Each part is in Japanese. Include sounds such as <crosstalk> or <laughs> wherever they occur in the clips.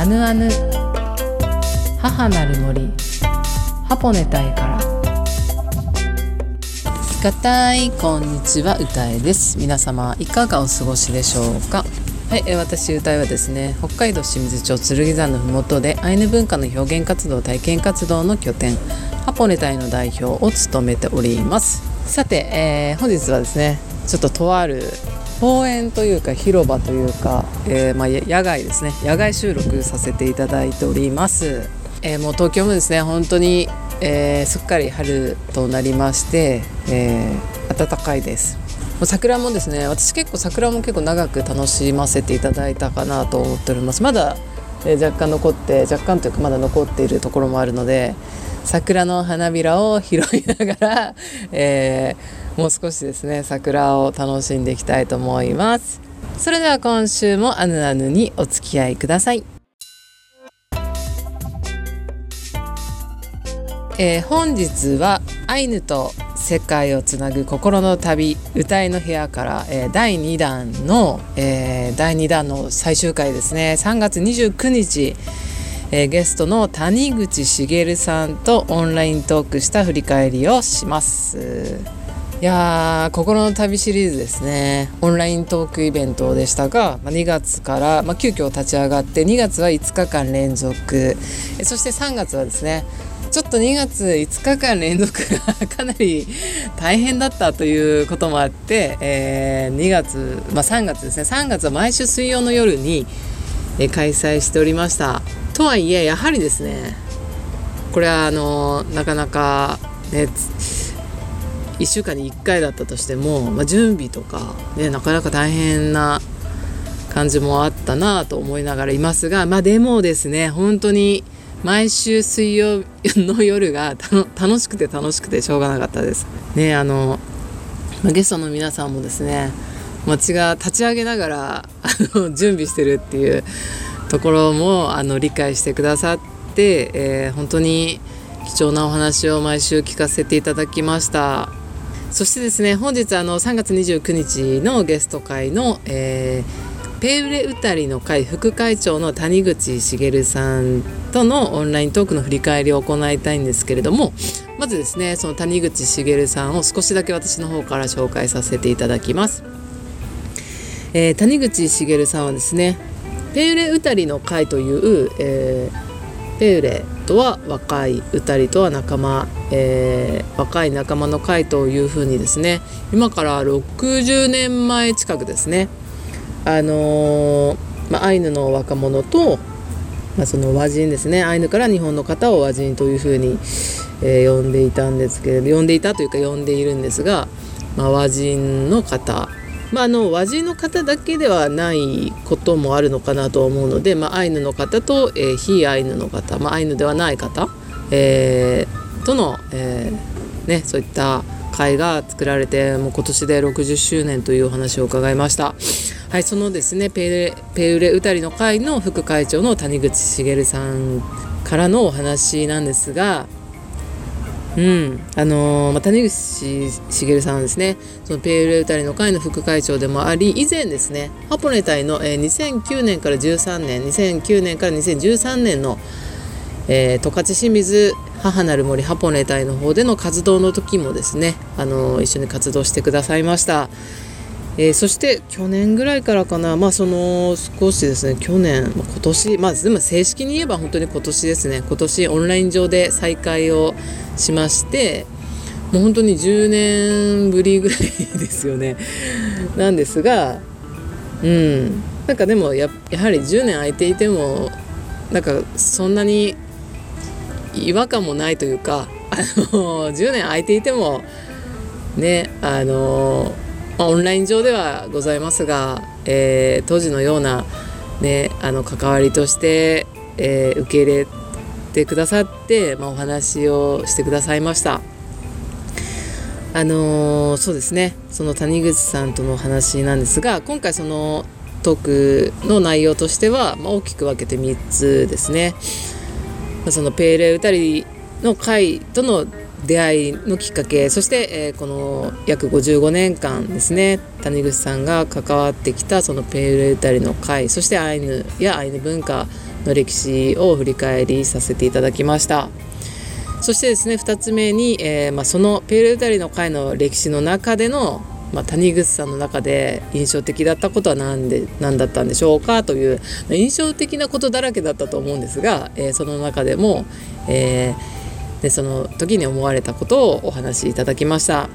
アヌアヌ。母なる森。ハポネタイから。がたいこんにちは。歌えです。皆様いかがお過ごしでしょうか？はい、え私歌いはですね北海道清水町剣山のふもとでアイヌ文化の表現活動体験活動の拠点ハポネタイの代表を務めております。さて、えー、本日はですねちょっととある公園というか広場というか、えー、まあ、野外ですね。野外収録させていただいております、えー、もう東京もですね本当に、えー、すっかり春となりまして、え暖かいです。もう桜もですね私結構桜も結構長く楽しませていただいたかなと思っております。まだ、え若干残って若干というかまだ残っているところもあるので桜の花びらを拾いながら、えー、もう少しですね桜を楽しんでいきたいと思います。それでは今週もアヌアヌにお付き合いください。えー、本日はアイヌと世界をつなぐ心の旅歌いの部屋から、えー、第2弾の、えー、第2弾の最終回ですね。3月29日えー、ゲストの谷口茂さんとオンライントークした振り返りをします。いやー心の旅シリーズですね。オンライントークイベントでしたが、まあ、2月から、まあ、急遽立ち上がって2月は5日間連続。そして3月はですねちょっと2月5日間連続がかなり大変だったということもあって、えー、2月、まあ、3月ですね。3月は毎週水曜の夜に開催しておりました。とはいえやはりですねこれはあのなかなかね1週間に1回だったとしても、まあ、準備とか、ね、なかなか大変な感じもあったなと思いながらいますがまあでもですね本当に毎週水曜の夜が楽しくて楽しくてしょうがなかったです。ねあのゲストの皆さんもですね町が立ち上げながらあの準備してるっていうところもあの理解してくださって、えー、本当に貴重なお話を毎週聞かせていただきましたそしてですね本日あの3月29日のゲスト会の、えー、ペウレウタリの会副会長の谷口茂さんとのオンライントークの振り返りを行いたいんですけれどもまずですねその谷口茂さんを少しだけ私の方から紹介させていただきます。えー、谷口茂さんはですねペウレ・ウタリの会という、えー、ペウレとは若いウタリとは仲間、えー、若い仲間の会というふうにですね今から60年前近くですねあのー、まあ、アイヌの若者と、まあ、その和人ですねアイヌから日本の方を和人というふうに、えー、呼んでいたんですけれど呼んでいたというか呼んでいるんですが、まあ、和人の方まあ、あの和人の方だけではないこともあるのかなと思うので、まあ、アイヌの方と、えー、非アイヌの方、まあ、アイヌではない方、えー、との、えーね、そういった会が作られてもう今年で60周年というお話を伺いました。はい、そのですねペペウレウタリの会の副会長の谷口茂さんからのお話なんですがうん、あのー、まあ、谷口茂さんですねそのペールウタリの会の副会長でもあり以前ですねハポネ隊の、えー、2009年から13年2009年から2013年の、えー、十勝清水母なる森ハポネ隊の方での活動の時もですね、あのー、一緒に活動してくださいました。えー、そして去年ぐらいからかな、まあ、その少しですね去年、まあ、今年、まあ、でも正式に言えば本当に今年ですね。今年オンライン上で再開をしましてもう本当に10年ぶりぐらいですよね。なんですがうん。なんかでもややはり10年空いていてもなんかそんなに違和感もないというかあの10年空いていてもねあのまあ、オンライン上ではございますが、えー、当時のような、ね、あの関わりとして、えー、受け入れてくださって、まあ、お話をしてくださいました。あのー、そうですねその谷口さんとのお話なんですが今回そのトークの内容としては、まあ、大きく分けて3つですね。そのペーレウタリの会との出会いのきっかけそして、えー、この約55年間ですね谷口さんが関わってきたそのペールタリの会そしてアイヌやアイヌ文化の歴史を振り返りさせていただきました。そしてですね2つ目に、えー、まあ、そのペール・ダリの会の歴史の中での、まあ、谷口さんの中で印象的だったことは何で何だったんでしょうかという、印象的なことだらけだったと思うんですが、えー、その中でも、えー、でその時に思われたことをお話しいただきました。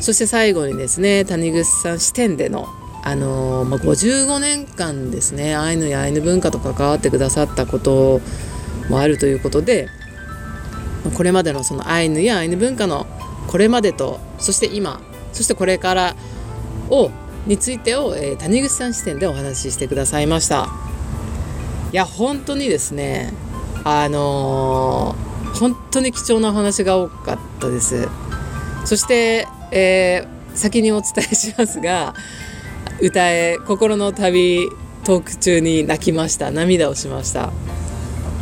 そして最後にですね谷口さん視点でのあのまあ、55年間ですねアイヌやアイヌ文化と関わってくださったこともあるということでこれまでのそのアイヌやアイヌ文化のこれまでとそして今そしてこれからをについてを、えー、谷口さん視点でお話ししてくださいました。いや本当にですねあのー、本当に貴重なお話が多かったです。そして、えー、先にお伝えしますが歌え心の旅トーク中に泣きました。涙をしました。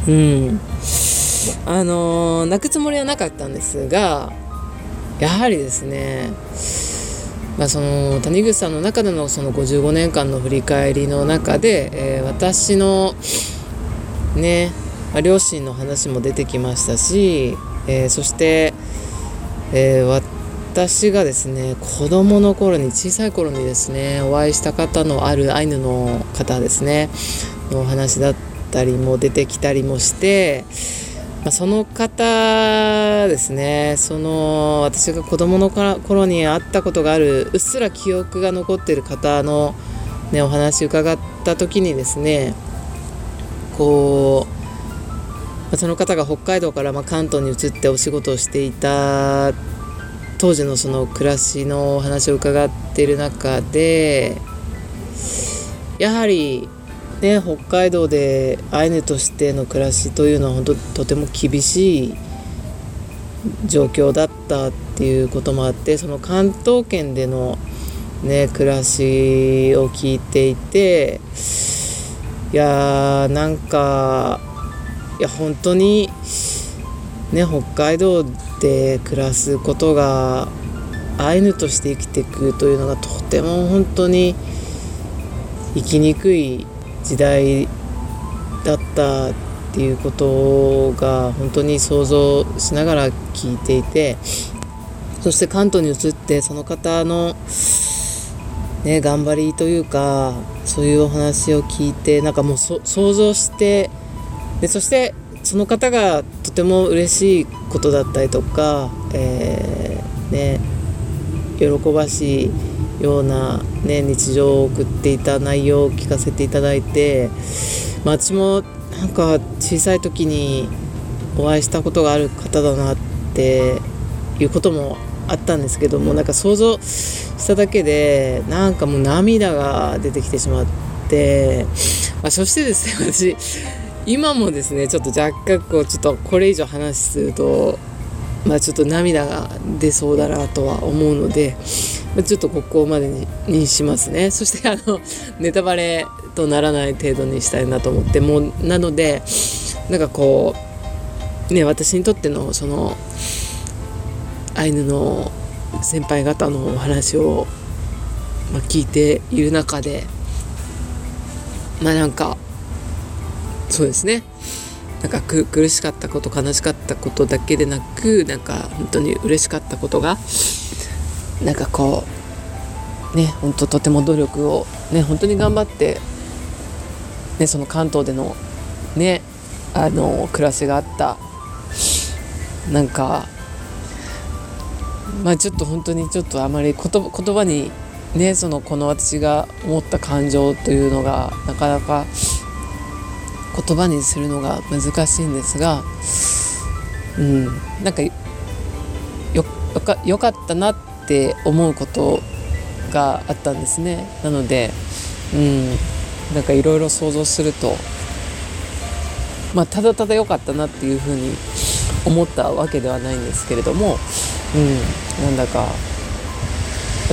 うん。あの泣くつもりはなかったんですがやはりですねまあ、その谷口さんの中でのその55年間の振り返りの中で、えー、私のね、まあ、両親の話も出てきましたし、えー、そして、えー、私がですね子供の頃に小さい頃にですねお会いした方のあるアイヌの方ですねのお話だったりも出てきたりもして、まあ、その方ですねその私が子供の頃に会ったことがあるうっすら記憶が残ってる方の、ね、お話伺った時にですねこうその方が北海道からま関東に移ってお仕事をしていた当時のその暮らしのお話を伺っている中でやはりね北海道でアイヌとしての暮らしというのは本当とても厳しい状況だったっていうこともあってその関東圏でのね暮らしを聞いていていやーなんかいや本当にね北海道で暮らすことがアイヌとして生きていくというのがとても本当に生きにくい時代だったっていうことが本当に想像しながら聞いていてそして関東に移ってその方の、ね、頑張りというかそういうお話を聞いてなんかもう想像してでそしてその方がとても嬉しいことだったりとか、えー、ね、喜ばしいような、ね、日常を送っていた内容を聞かせていただいて、まあ、私もなんか小さい時にお会いしたことがある方だなっていうこともあったんですけどもなんか想像しただけでなんかもう涙が出てきてしまって、まあ、そしてですね私今もですねちょっと若干こうちょっとこれ以上話するとまあちょっと涙が出そうだなとは思うので、ま、ちょっとここまでにしますね。そしてあのネタバレとならない程度にしたいなと思ってもうなのでなんかこうね私にとってのそのアイヌの先輩方のお話を、まあ、聞いている中でまあなんかそうですね。なんか苦しかったこと悲しかったことだけでなくなんか本当に嬉しかったことがなんかこうね本当とても努力をね本当に頑張って、ね、その関東でのねあの暮らしがあった。なんかまあちょっと本当にちょっとあまり言葉にねそのこの私が思った感情というのがなかなか言葉にするのが難しいんですが、うん、なんかよかよかったなって思うことがあったんですね。なので、うん、なんかいろいろ想像するとまあただただ良かったなっていうふうに思ったわけではないんですけれども、うん、なんだか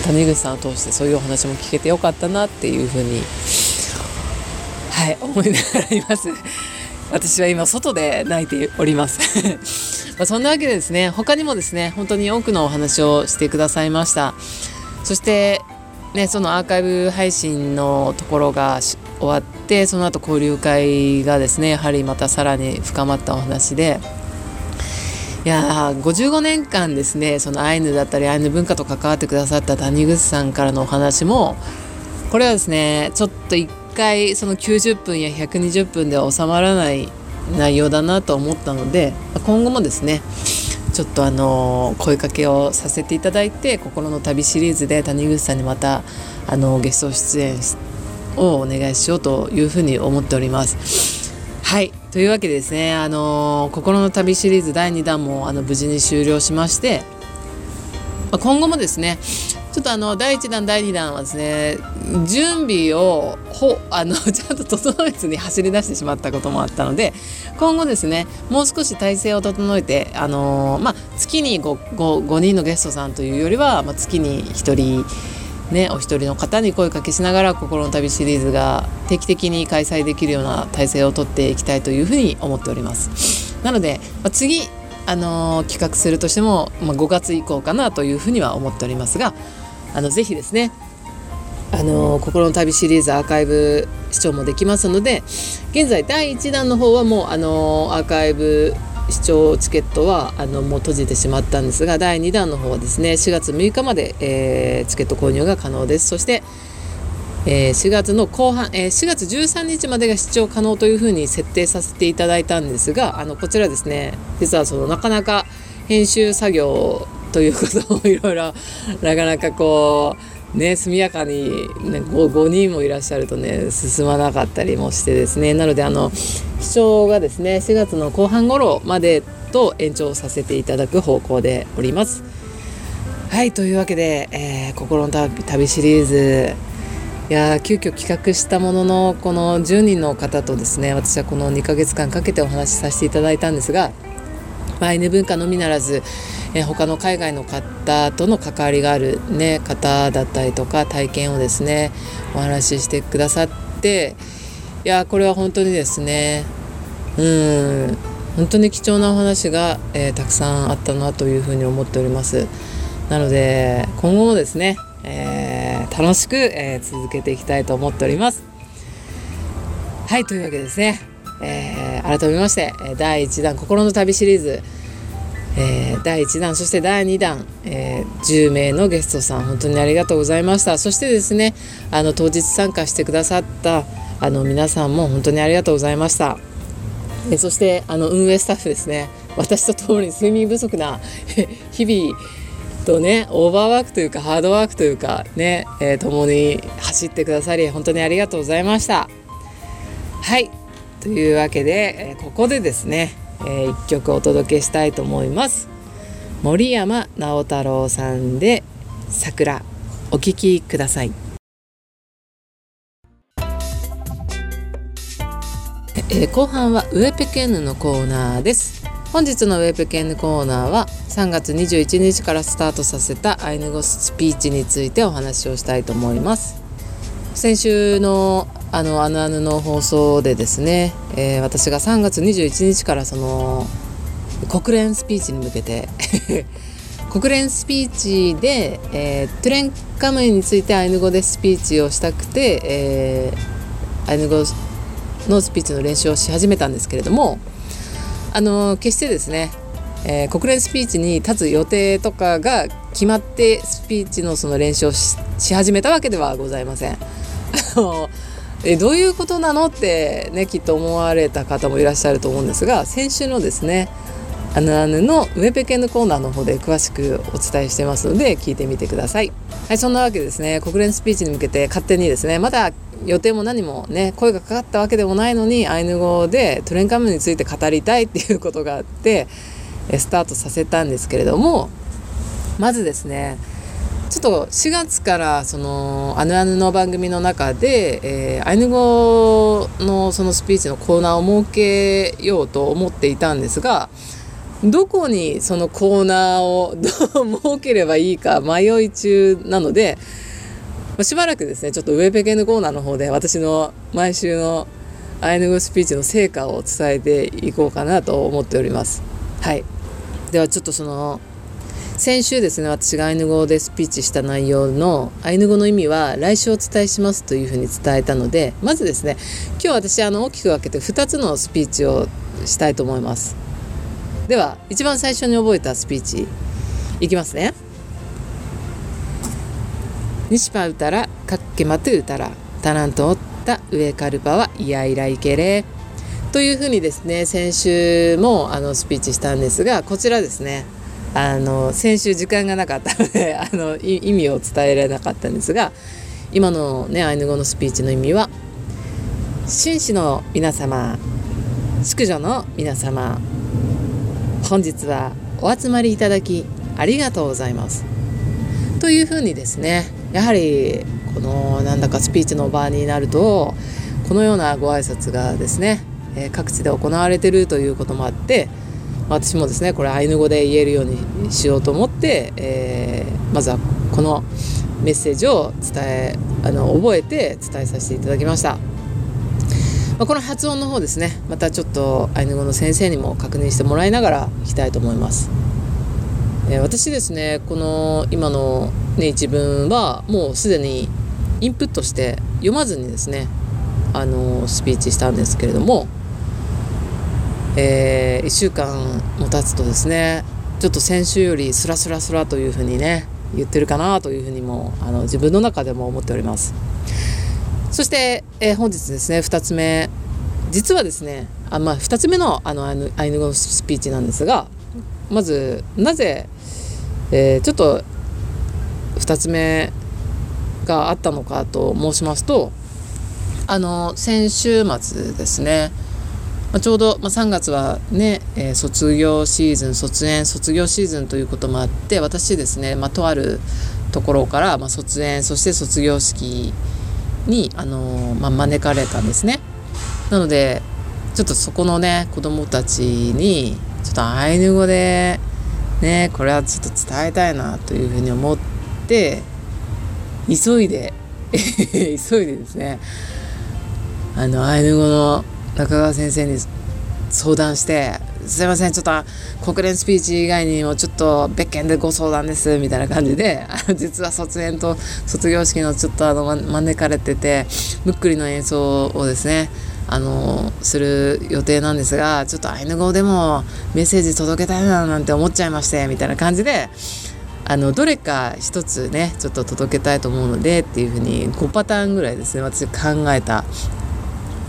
谷口さんを通してそういうお話も聞けてよかったなっていうふうにはい思いながらいます。私は今外で泣いております。<laughs> まそんなわけでですね他にもですね本当に多くのお話をしてくださいました。そしてねそのアーカイブ配信のところが終わってその後交流会がですねやはりまたさらに深まったお話で。いやー55年間ですねそのアイヌだったりアイヌ文化と関わってくださった谷口さんからのお話もこれはですねちょっと一回その90分や120分では収まらない内容だなと思ったので今後もですねちょっとあの声かけをさせていただいて「心の旅」シリーズで谷口さんにまたあのゲスト出演をお願いしようというふうに思っております。はいというわけでですね「あの心の旅」シリーズ第2弾もあの無事に終了しまして今後もですねちょっとあの第1弾第2弾はですね準備をほあの <laughs> ちゃんと整えずに走り出してしまったこともあったので今後ですねもう少し体制を整えてあのまあ、月に 5, 5, 5人のゲストさんというよりは、まあ、月に1人ね、お一人の方に声かけしながら心の旅シリーズが定期的に開催できるような体制をとっていきたいというふうに思っております。なので、まあ、次あのー、企画するとしても、まあ、5月以降かなというふうには思っておりますがあのぜひですねあの心の旅シリーズアーカイブ視聴もできますので現在第1弾の方はもうあのアーカイブ視聴チケットはあのもう閉じてしまったんですが第2弾の方はですね4月6日まで、えー、チケット購入が可能です。そして、えー、4月の後半、えー、4月13日までが視聴可能というふうに設定させていただいたんですがあのこちらですね実はそのなかなか編集作業ということもいろいろなかなかこうね速やかに、ね、5, 5人もいらっしゃるとね進まなかったりもしてですねなのであの視聴がですね4月の後半頃までと延長させていただく方向でおります。はいというわけで、えー、心の旅シリーズいや急遽企画したもののこの10人の方とですね私はこの2ヶ月間かけてお話しさせていただいたんですがアイヌ文化のみならず、え他の海外の方との関わりがある、ね、方だったりとか体験をですねお話ししてくださっていやこれは本当にですねうん本当に貴重なお話が、えー、たくさんあったなというふうに思っておりますなので今後もですね、えー、楽しく、えー、続けていきたいと思っておりますはいというわけですね、改めまして第1弾「心の旅」シリーズ、えー、第1弾そして第2弾、えー、10名のゲストさん本当にありがとうございました。そしてですねあの当日参加してくださったあの皆さんも本当にありがとうございました、えそしてあの運営スタッフですね。私と共に睡眠不足な <laughs> 日々とねオーバーワークというかハードワークというかね、えー、共に走ってくださり本当にありがとうございました。はい。というわけで、えここでですね、えー、曲お届けしたいと思います。森山直太朗さんで「桜」お聴きください、えー、後半はウェペケンヌのコーナーです。本日のウェペケンヌコーナーは3月21日からスタートさせたアイヌ語スピーチについてお話をしたいと思います。先週のあの「アヌアヌ」の放送でですね、えー、私が3月21日からその国連スピーチに向けて <laughs> 国連スピーチで、えー、トゥレンカムイについてアイヌ語でスピーチをしたくて、えー、アイヌ語のスピーチの練習をし始めたんですけれどもあの決してですね、えー、国連スピーチに立つ予定とかが決まってスピーチのその練習をし始めたわけではございません。えどういうことなの？ってねきっと思われた方もいらっしゃると思うんですが先週のですねあぬあぬのウェペケンのコーナーの方で詳しくお伝えしてますので聞いてみてください。はい、そんなわけですね国連スピーチに向けて勝手にですねまだ予定も何もね声がかかったわけでもないのにアイヌ語でトレンカムについて語りたいっていうことがあってスタートさせたんですけれどもまずですねちょっと4月からそのあぬあぬの番組の中で、えー、アイヌ語のそのスピーチのコーナーを設けようと思っていたんですがどこにそのコーナーを <laughs> どう設ければいいか迷い中なのでしばらくですねちょっとウェペケのコーナーの方で私の毎週のアイヌ語スピーチの成果を伝えていこうかなと思っております。はい、ではちょっとその先週ですね私がアイヌ語でスピーチした内容のアイヌ語の意味は来週お伝えしますというふうに伝えたのでまずですね今日私あの大きく分けて2つのスピーチをしたいと思います。では一番最初に覚えたスピーチいきますね西パウタラカッケマトゥータラタラントおった上カルパはイヤイライケレというふうにですね先週もあのスピーチしたんですがこちらですね。あの先週時間がなかったので <laughs> あの意味を伝えられなかったんですが今のねアイヌ語のスピーチの意味は「紳士の皆様淑女の皆様本日はお集まりいただきありがとうございます」というふうにですねやはりこのなんだかスピーチの場になるとこのようなご挨拶がですね各地で行われているということもあって私もですねこれアイヌ語で言えるようにしようと思って、えー、まずはこのメッセージを伝えあの覚えて伝えさせていただきました。まあ、この発音の方ですねまたちょっとアイヌ語の先生にも確認してもらいながらいきたいと思います。えー、私ですねこの今の、ね、一文はもうすでにインプットして読まずにですねあのスピーチしたんですけれどもえー、1週間も経つとですねちょっと先週よりスラスラスラというふうにね言ってるかなというふうにもあの自分の中でも思っております。そして、えー、本日ですね2つ目。実はですねあ、まあ、2つ目のあのアイヌ語のスピーチなんですがまずなぜ、えー、ちょっと2つ目があったのかと申しますとあの先週末ですねまあ、ちょうど、まあ、3月はね、えー、卒業シーズン卒園卒業シーズンということもあって私ですね、まあ、とあるところから、まあ、卒園そして卒業式に、あのー、まあ、招かれたんですね。なのでちょっとそこのね子供たちにちょっとアイヌ語でねこれはちょっと伝えたいなというふうに思って急いで <laughs> 急いでですねあのアイヌ語の中川先生に相談して「すいませんちょっと国連スピーチ以外にもちょっと別件でご相談です」みたいな感じで <laughs> 実は卒園と卒業式のちょっとあの招かれててむっくりの演奏をですねあのする予定なんですがちょっとアイヌ語でもメッセージ届けたいななんて思っちゃいましてみたいな感じであのどれか一つねちょっと届けたいと思うのでっていうふうに5パターンぐらいですね私考えた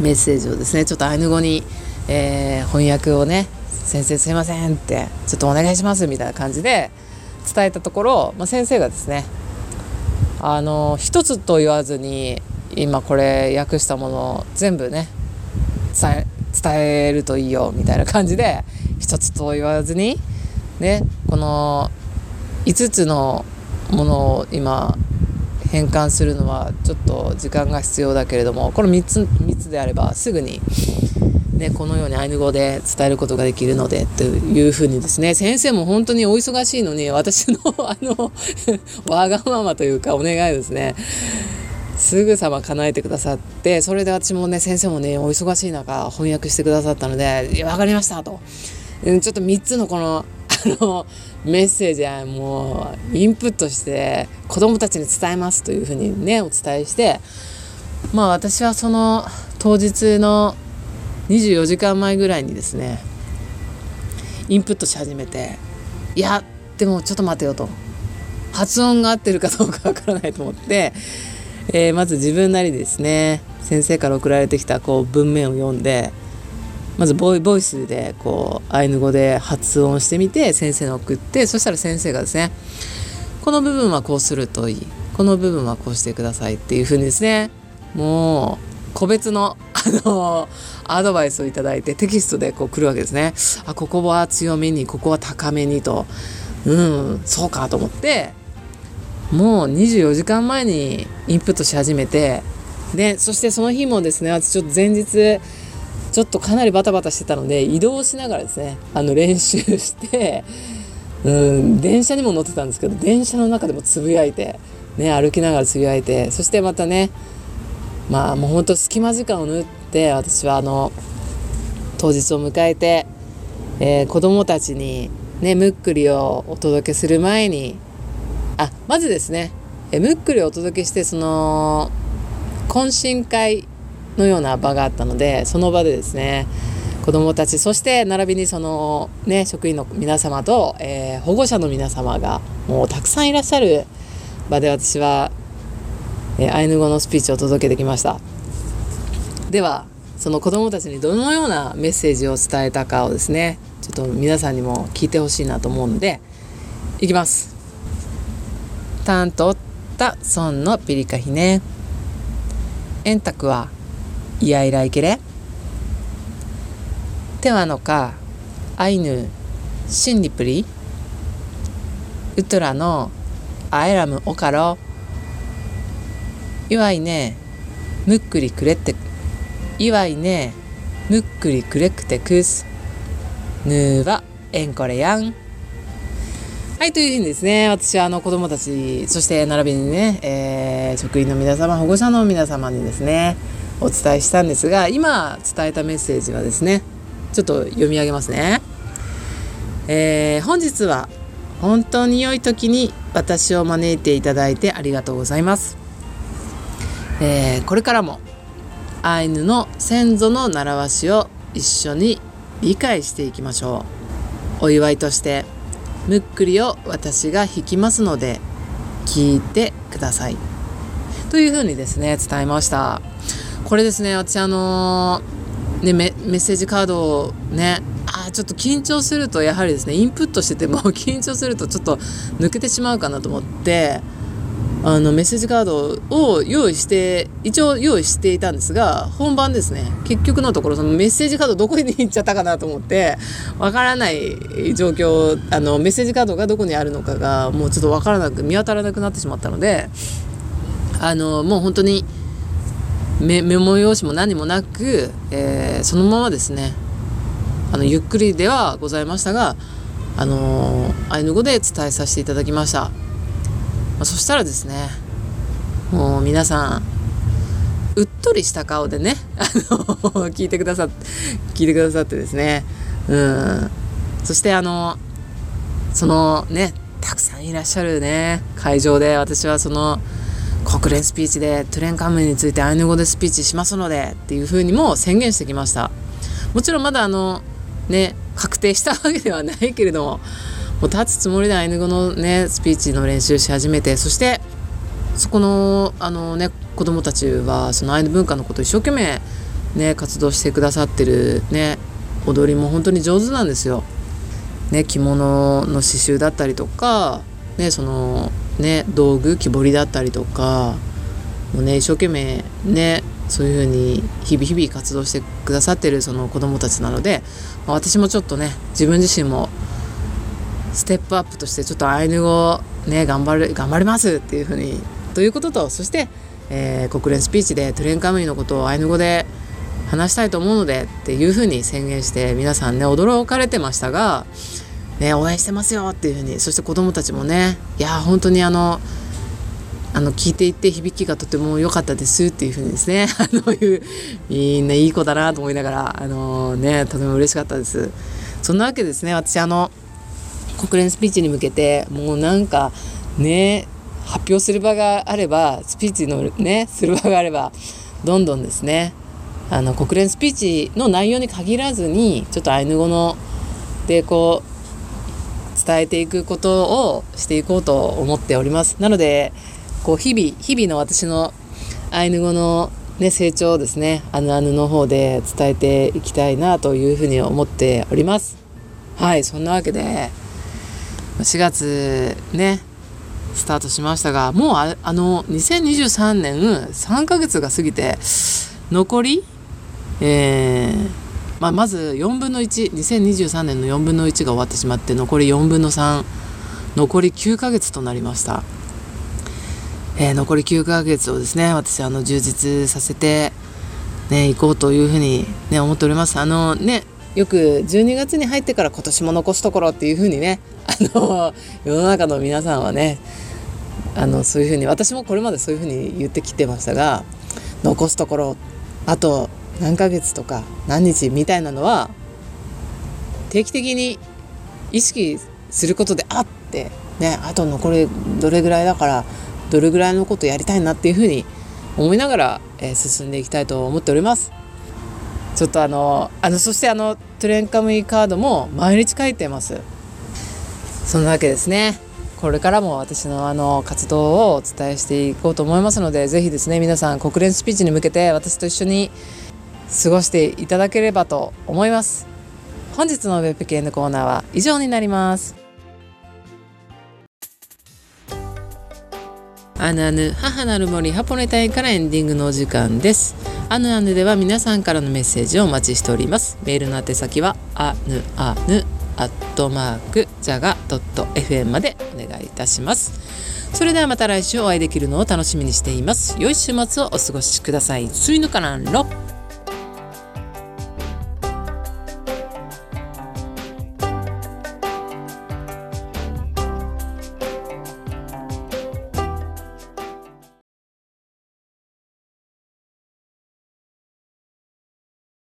メッセージをですねちょっとアイヌ語に、えー、翻訳をね「先生すいません」って「ちょっとお願いします」みたいな感じで伝えたところ、まあ、先生がですねあの一つと言わずに今これ訳したものを全部ね伝えるといいよみたいな感じで一つと言わずにねこの5つのものを今変換するのはちょっと時間が必要だけれどもこの3つ ,3 つであればすぐに、ね、このようにアイヌ語で伝えることができるのでというふうにですね先生も本当にお忙しいのに私の <laughs> あのわがままというかお願いですねすぐさま叶えてくださってそれで私もね先生もねお忙しい中翻訳してくださったので「分かりました」と。ちょっと3つのこのあのメッセージはもうインプットして子どもたちに伝えますというふうにねお伝えしてまあ私はその当日の24時間前ぐらいにですねインプットし始めていやでもちょっと待てよと。発音が合ってるかどうかわからないと思って、えー、まず自分なりですね先生から送られてきたこう文面を読んでまずボイボイスでこうアイヌ語で発音してみて先生に送ってそしたら先生がですねこの部分はこうするといいこの部分はこうしてくださいっていうふうにですねもう個別の <laughs> あのアドバイスをいただいてテキストでこう来るわけですね。あここは強めにここは高めにとうんそうかと思ってもう24時間前にインプットし始めてでそしてその日もですね私ちょっと前日ちょっとかなりバタバタしてたので移動しながらですねあの練習してうん電車にも乗ってたんですけど電車の中でもつぶやいて、ね、歩きながらつぶやいてそしてまたねまあもうほんと隙間時間を縫って私はあの当日を迎えて、えー、子供たちにねむっくりをお届けする前にあまずですねえむっくりをお届けしてその懇親会のような場があったのでその場でですね子どもたちそして並びにその、ね、職員の皆様と、えー、保護者の皆様がもうたくさんいらっしゃる場で私は、えー、アイヌ語のスピーチを届けてきました。ではその子どもたちにどのようなメッセージを伝えたかをですねちょっと皆さんにも聞いてほしいなと思うのでいきます。タンとったソンのピリカヒネ円卓はイライケレ？テワノカアイヌシンリプリウトラのアエラムオカロ？いわいねむっくりくれっていわいねむっくりくれくてくす。ぬーはえんこれやん。はいというふうにですね私はあの子どもたちそして並びにね、えー、職員の皆様保護者の皆様にですねお伝えしたんですが今伝えたメッセージはですねちょっと読み上げますね。えー、本日は本当に良い時に私を招いていただいてありがとうございます。えー、これからもアイヌの先祖の習わしを一緒に理解していきましょう。お祝いとしてむっくりを私が弾きますので聞いてください。というふうにですね伝えました。これですね私あのーね、メッセージカードをねあちょっと緊張するとやはりですねインプットしてても <laughs> 緊張するとちょっと抜けてしまうかなと思ってあのメッセージカードを用意して一応用意していたんですが本番ですね結局のところそのメッセージカードどこに行っちゃったかなと思ってわからない状況あのメッセージカードがどこにあるのかがもうちょっとわからなく見当たらなくなってしまったのであのもう本当に。メモ用紙も何もなく、えー、そのままですね。あのゆっくりではございましたが、あのー、アイヌ語で伝えさせていただきました、まあ、そしたらですねもう皆さんうっとりした顔でね、あの聞いてくださ聞いてくださってですね。うん。そしてあのそのねたくさんいらっしゃるね会場で私はその国連スピーチでトゥレンカムイについてアイヌ語でスピーチしますのでっていうふうにも宣言してきましたもちろんまだあのね <laughs> 確定したわけではないけれどももう立つつもりでアイヌ語のねスピーチの練習し始めてそしてそこのあのね子供たちはそのアイヌ文化のことを一生懸命ね活動してくださってるね踊りも本当に上手なんですよ。ね着物の刺繍だったりとかねそのね、道具木彫りだったりとかもうね一生懸命ねそういうふうに日々日々活動してくださってるその子どもたちなので、まあ、私もちょっとね自分自身もステップアップとしてちょっとアイヌ語ね頑張る頑張りますっていうふうにということとそして、えー、国連スピーチでトゥレンカムイのことをアイヌ語で話したいと思うのでっていうふうに宣言して皆さんね驚かれてましたがね、応援してますよっていうふうにそして子どもたちもねいや本当にあのあの聞いていて響きがとても良かったですっていうふうにですね <laughs> あのいうみんないい子だなと思いながらあのねとても嬉しかったです。そんなわけですね私あの国連スピーチに向けてもうなんかね発表する場があればスピーチのねする場があればどんどんですねあの国連スピーチの内容に限らずにちょっとアイヌ語のでこう伝えていくことをしていこうと思っております。なのでこう日々日々の私のアイヌ語の、ね、成長をですねあぬあぬの方で伝えていきたいなというふうに思っております。はいそんなわけで4月ねスタートしましたがもうああの2023年3ヶ月が過ぎて残りえーまあ、まず4分の12023年の4分の1が終わってしまって残り4分の3残り9ヶ月となりました、えー、残り9ヶ月をですね私あの充実させてね行こうというふうにね思っております。あのねよく12月に入ってから今年も残すところっていうふうにね <laughs> あの世の中の皆さんはねあのそういうふうに私もこれまでそういうふうに言ってきてましたが残すところあと何ヶ月とか何日みたいなのは定期的に意識することであってねあと残りどれぐらいだからどれぐらいのことやりたいなっていうふうに思いながら、え、進んでいきたいと思っております。ちょっとあのあのそしてあのトレンカムイカードも毎日書いてますそんなわけですねこれからも私のあの活動をお伝えしていこうと思いますのでぜひですね皆さん国連スピーチに向けて私と一緒に過ごしていただければと思います。本日のウェブ系のコーナーは以上になります。アヌアヌ母なる森ハポネタイからエンディングのお時間です。アヌアヌでは皆さんからのメッセージをお待ちしております。メールの宛先はアヌアヌアットマークジャガドット FM までお願いいたします。それではまた来週お会いできるのを楽しみにしています。良い週末をお過ごしください。スイヌカランロ